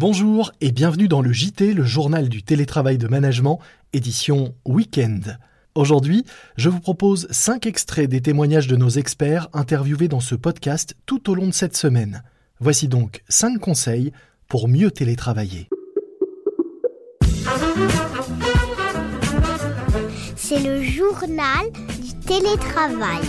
Bonjour et bienvenue dans le JT, le journal du télétravail de management, édition Weekend. Aujourd'hui, je vous propose 5 extraits des témoignages de nos experts interviewés dans ce podcast tout au long de cette semaine. Voici donc 5 conseils pour mieux télétravailler. C'est le journal du télétravail.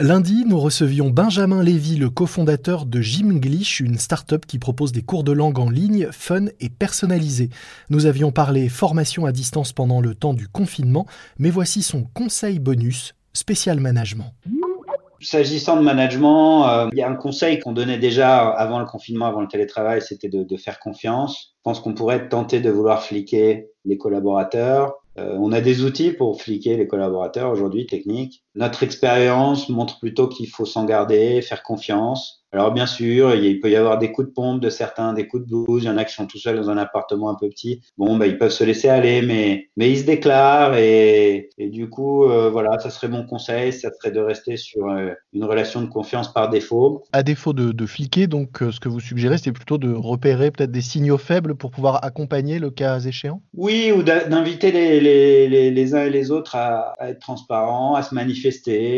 Lundi, nous recevions Benjamin Lévy, le cofondateur de Gymglish, une start-up qui propose des cours de langue en ligne fun et personnalisés. Nous avions parlé formation à distance pendant le temps du confinement, mais voici son conseil bonus, spécial management. S'agissant de management, euh, il y a un conseil qu'on donnait déjà avant le confinement, avant le télétravail, c'était de, faire confiance. Je pense qu'on pourrait tenter de vouloir fliquer les collaborateurs, euh, on a des outils pour fliquer les collaborateurs aujourd'hui, techniques. Notre expérience montre plutôt qu'il faut s'en garder, faire confiance. Alors bien sûr, il peut y avoir des coups de pompe de certains, des coups de blues. Il y en a qui sont tout seuls dans un appartement un peu petit. Bon, bah, ils peuvent se laisser aller, mais mais ils se déclarent et, et du coup, euh, voilà, ça serait mon conseil, ça serait de rester sur euh, une relation de confiance par défaut. À défaut de, de fliquer, donc ce que vous suggérez, c'est plutôt de repérer peut-être des signaux faibles pour pouvoir accompagner le cas échéant? Oui, ou d'inviter les, les, les, les, uns et les autres à, à être transparents, à se manifester,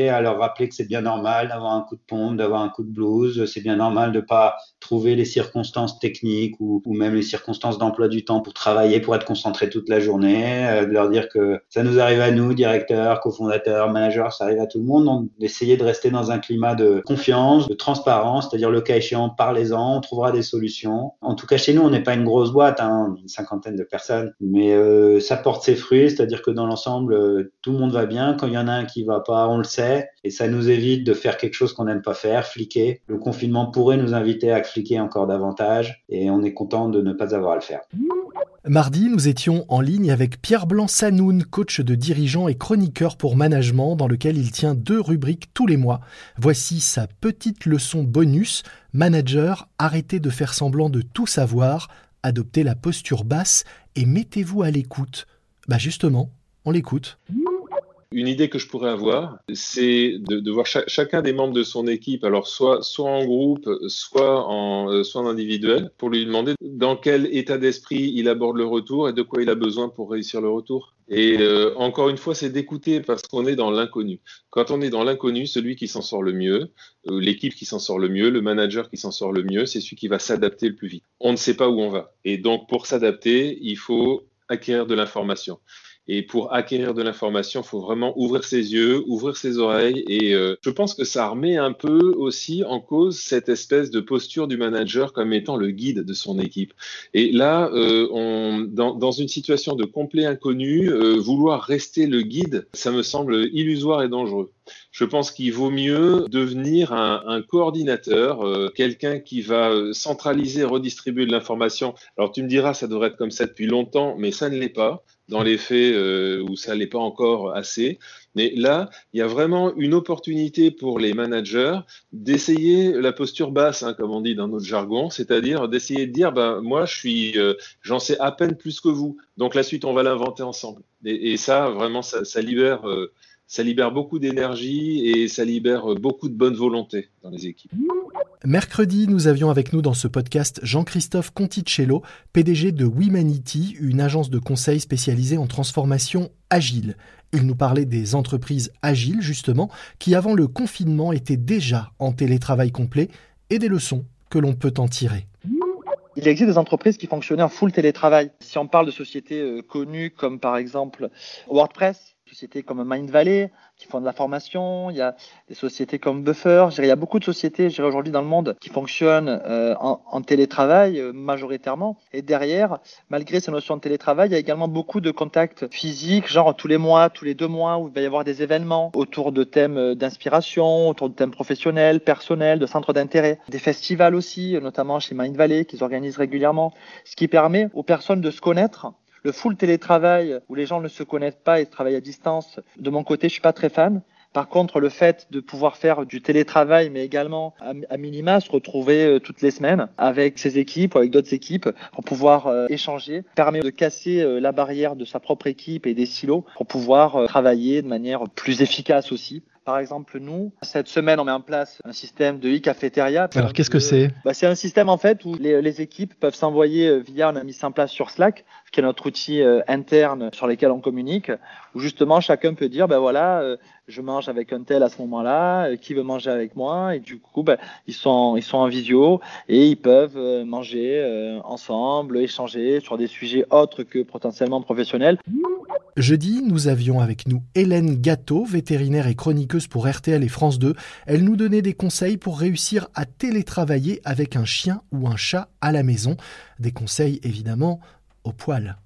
à leur rappeler que c'est bien normal d'avoir un coup de pompe, d'avoir un coup de blues c'est bien normal de pas trouver les circonstances techniques ou, ou même les circonstances d'emploi du temps pour travailler, pour être concentré toute la journée, euh, de leur dire que ça nous arrive à nous, directeurs, cofondateurs, managers, ça arrive à tout le monde, donc d'essayer de rester dans un climat de confiance, de transparence, c'est-à-dire le cas échéant, parlez-en, on trouvera des solutions. En tout cas, chez nous, on n'est pas une grosse boîte, hein, une cinquantaine de personnes, mais euh, ça porte ses fruits, c'est-à-dire que dans l'ensemble, euh, tout le monde va bien. Quand il y en a un qui va pas, on le sait, et ça nous évite de faire quelque chose qu'on n'aime pas faire, fliquer. Le confinement pourrait nous inviter à fliquer encore davantage et on est content de ne pas avoir à le faire. Mardi, nous étions en ligne avec Pierre Blanc-Sanoun, coach de dirigeant et chroniqueur pour management, dans lequel il tient deux rubriques tous les mois. Voici sa petite leçon bonus. Manager, arrêtez de faire semblant de tout savoir, adoptez la posture basse et mettez-vous à l'écoute. Bah justement, on l'écoute. Une idée que je pourrais avoir, c'est de, de, voir cha chacun des membres de son équipe, alors soit, soit en groupe, soit en, euh, soit en individuel, pour lui demander dans quel état d'esprit il aborde le retour et de quoi il a besoin pour réussir le retour. Et euh, encore une fois, c'est d'écouter parce qu'on est dans l'inconnu. Quand on est dans l'inconnu, celui qui s'en sort le mieux, euh, l'équipe qui s'en sort le mieux, le manager qui s'en sort le mieux, c'est celui qui va s'adapter le plus vite. On ne sait pas où on va. Et donc, pour s'adapter, il faut acquérir de l'information. Et pour acquérir de l'information, il faut vraiment ouvrir ses yeux, ouvrir ses oreilles. Et euh, je pense que ça remet un peu aussi en cause cette espèce de posture du manager comme étant le guide de son équipe. Et là, euh, dans, une situation de complet inconnu, euh, vouloir rester le guide, ça me semble illusoire et dangereux je pense qu'il vaut mieux devenir un, coordinateur, quelqu'un qui va centraliser, redistribuer de l'information. Alors tu me diras, ça devrait être comme ça depuis longtemps, mais ça ne l'est pas dans les faits euh, où ça l'est pas encore assez. Mais là, il y a vraiment une opportunité pour les managers d'essayer la posture basse, hein, comme on dit dans notre jargon, c'est-à-dire d'essayer de dire, ben moi, je suis, euh, j'en sais à peine plus que vous. Donc la suite, on va l'inventer ensemble. Et, ça, vraiment, ça, ça libère. Euh, ça libère beaucoup d'énergie et ça libère beaucoup de bonne volonté dans les équipes. Mercredi, nous avions avec nous dans ce podcast Jean-Christophe Conticello, PDG de Wemanity, une agence de conseil spécialisée en transformation agile. Il nous parlait des entreprises agiles, justement, qui avant le confinement étaient déjà en télétravail complet et des leçons que l'on peut en tirer. Il existe des entreprises qui fonctionnaient en full télétravail. Si on parle de sociétés euh, connues comme par exemple WordPress, sociétés comme Mind Valley qui font de la formation, il y a des sociétés comme Buffer, il y a beaucoup de sociétés aujourd'hui dans le monde qui fonctionnent euh, en, télétravail euh, majoritairement. Et derrière, malgré ces notions de télétravail, il y a également beaucoup de contacts physiques, genre tous les mois, tous les deux mois, où il va y avoir des événements autour de thèmes euh, d'inspiration, autour de thèmes professionnels, personnels, de centres d'intérêt, des festivals aussi, notamment chez Mind Valley, qu'ils organisent régulièrement, ce qui permet aux personnes de se connaître le full télétravail où les gens ne se connaissent pas et travaillent à distance, de mon côté, je suis pas très fan. Par contre, le fait de pouvoir faire du télétravail, mais également à, minima se retrouver euh, toutes les semaines avec ses équipes ou avec d'autres équipes pour pouvoir euh, échanger, permet de casser euh, la barrière de sa propre équipe et des silos pour pouvoir travailler de manière plus efficace aussi. Par exemple, nous, cette semaine, on met en place un système de e-cafétéria. Alors, qu'est-ce que c'est? bah, C'est un système en fait où les, les équipes peuvent s'envoyer via, on a mis ça en place sur Slack, qui est notre outil interne sur lequel on communique, où justement chacun peut dire, ben voilà, je mange avec un tel à ce moment-là, qui veut manger avec moi, et du coup, ben, ils sont ils sont en visio et ils peuvent manger ensemble, échanger sur des sujets autres que potentiellement professionnels. Jeudi, nous avions avec nous Hélène Gâteau, vétérinaire et chroniqueuse pour RTL et France 2. Elle nous donnait des conseils pour réussir à télétravailler avec un chien ou un chat à la maison. Des conseils évidemment au poil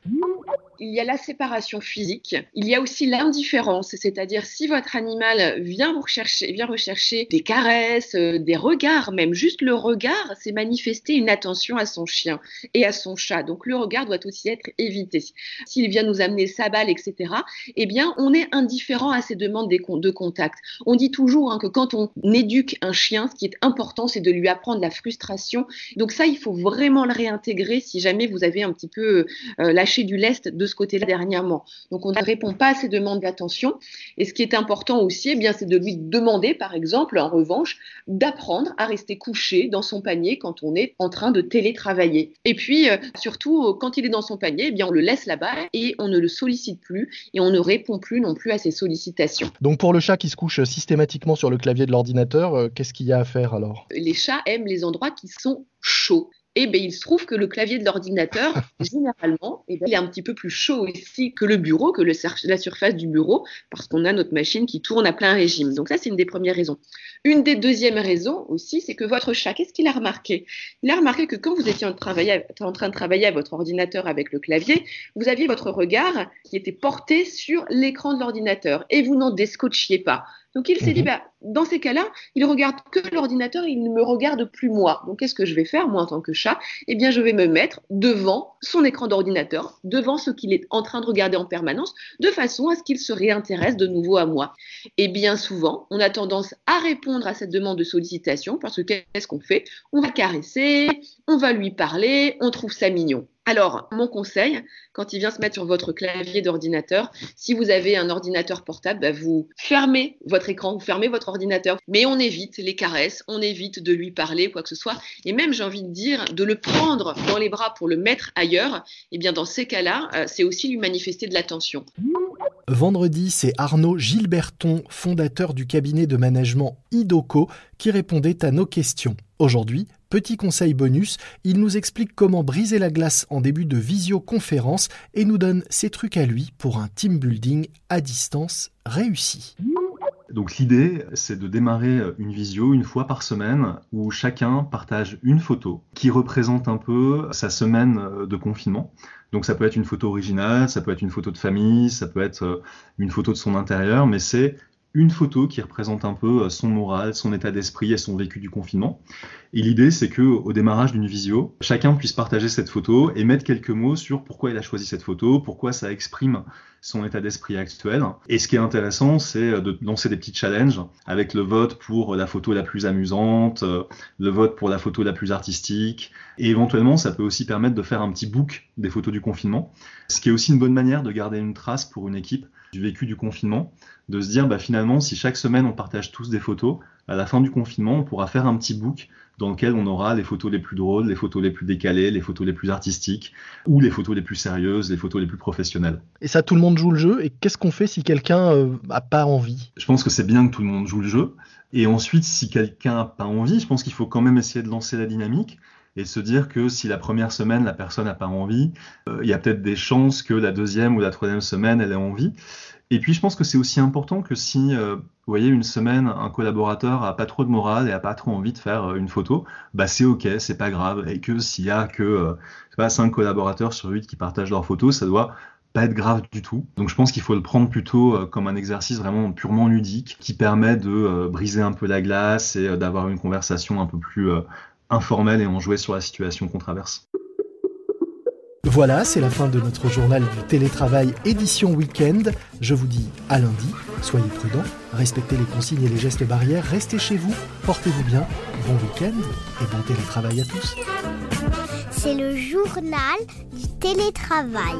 il y a la séparation physique, il y a aussi l'indifférence, c'est-à-dire si votre animal vient vous rechercher, vient rechercher des caresses, euh, des regards, même juste le regard, c'est manifester une attention à son chien et à son chat. Donc le regard doit aussi être évité. S'il vient nous amener sa balle, etc., eh bien on est indifférent à ces demandes de contact. On dit toujours hein, que quand on éduque un chien, ce qui est important, c'est de lui apprendre la frustration. Donc ça, il faut vraiment le réintégrer si jamais vous avez un petit peu euh, lâché du lest de ce côté-là dernièrement. Donc on ne répond pas à ces demandes d'attention. Et ce qui est important aussi, eh bien, c'est de lui demander, par exemple, en revanche, d'apprendre à rester couché dans son panier quand on est en train de télétravailler. Et puis, euh, surtout, euh, quand il est dans son panier, eh bien, on le laisse là-bas et on ne le sollicite plus et on ne répond plus non plus à ses sollicitations. Donc pour le chat qui se couche systématiquement sur le clavier de l'ordinateur, euh, qu'est-ce qu'il y a à faire alors? Les chats aiment les endroits qui sont chauds et eh bien, il se trouve que le clavier de l'ordinateur, généralement, eh ben, il est un petit peu plus chaud ici que le bureau, que le, la surface du bureau, parce qu'on a notre machine qui tourne à plein régime. Donc ça, c'est une des premières raisons. Une des deuxièmes raisons aussi, c'est que votre chat, qu'est-ce qu'il a remarqué? Il a remarqué que quand vous étiez en, en train de travailler à votre ordinateur avec le clavier, vous aviez votre regard qui était porté sur l'écran de l'ordinateur et vous n'en descotchiez pas. Donc il s'est dit, mhm. bah, dans ces cas-là, il regarde que l'ordinateur, il ne me regarde plus moi. Donc qu'est-ce que je vais faire, moi, en tant que chat? Eh bien, je vais me mettre devant son écran d'ordinateur, devant ce qu'il est en train de regarder en permanence, de façon à ce qu'il se réintéresse de nouveau à moi. Et bien souvent, on a tendance à répondre à cette demande de sollicitation, parce que qu'est-ce qu'on fait? On va caresser, on va lui parler, on trouve ça mignon. Alors, mon conseil, quand il vient se mettre sur votre clavier d'ordinateur, si vous avez un ordinateur portable, bah, vous fermez votre écran, vous fermez votre ordinateur, mais on évite les caresses, on évite de lui parler, quoi que ce soit, et même, j'ai envie de dire, de le prendre dans les bras pour le mettre ailleurs, et eh bien, dans ces cas-là, euh, c'est aussi lui manifester de l'attention. Vendredi, c'est Arnaud Gilberton, fondateur du cabinet de management IDOCO, qui répondait à nos questions. Aujourd'hui, petit conseil bonus, il nous explique comment briser la glace en début de visioconférence et nous donne ses trucs à lui pour un team building à distance réussi. Donc l'idée, c'est de démarrer une visio une fois par semaine où chacun partage une photo qui représente un peu sa semaine de confinement. Donc ça peut être une photo originale, ça peut être une photo de famille, ça peut être une photo de son intérieur, mais c'est une photo qui représente un peu euh, son moral, son état d'esprit et son vécu du confinement. Et l'idée, c'est que au démarrage d'une visio, chacun puisse partager cette photo et mettre quelques mots sur pourquoi il a choisi cette photo, pourquoi ça exprime son état d'esprit actuel. Et ce qui est intéressant, c'est euh, de lancer des petits challenges avec le vote pour la photo la plus amusante, euh, le vote pour la photo la plus artistique. Et éventuellement, ça peut aussi permettre de faire un petit book des photos du confinement, ce qui est aussi une bonne manière de garder une trace pour une équipe du vécu du confinement, de se dire bah, finalement si chaque semaine on partage tous des photos, à la fin du confinement on pourra faire un petit book dans lequel on aura les photos les plus drôles, les photos les plus décalées, les photos les plus artistiques ou les photos les plus sérieuses, les photos les plus professionnelles. Et ça tout le monde joue le jeu. Et qu'est-ce qu'on fait si quelqu'un n'a euh, pas envie? Je pense que c'est bien que tout le monde joue le jeu. Et ensuite si quelqu'un n'a pas envie, je pense qu'il faut quand même essayer de lancer la dynamique et se dire que si la première semaine la personne n'a pas envie, euh, il y a peut-être des chances que la deuxième ou la troisième semaine elle ait envie. Et puis je pense que c'est aussi important que si, euh, vous voyez, une semaine, un collaborateur a pas trop de morale et a pas trop envie de faire euh, une photo, bah c'est ok, c'est pas grave. Et que s'il y a que euh, pas cinq collaborateurs sur 8 qui partagent leurs photos, ça doit pas être grave du tout. Donc je pense qu'il faut le prendre plutôt comme un exercice vraiment purement ludique qui permet de briser un peu la glace et d'avoir une conversation un peu plus informelle et enjouée sur la situation qu'on traverse. Voilà, c'est la fin de notre journal du télétravail édition week-end. Je vous dis à lundi. Soyez prudents, respectez les consignes et les gestes barrières, restez chez vous, portez-vous bien, bon week-end et bon télétravail à tous. C'est le journal du télétravail.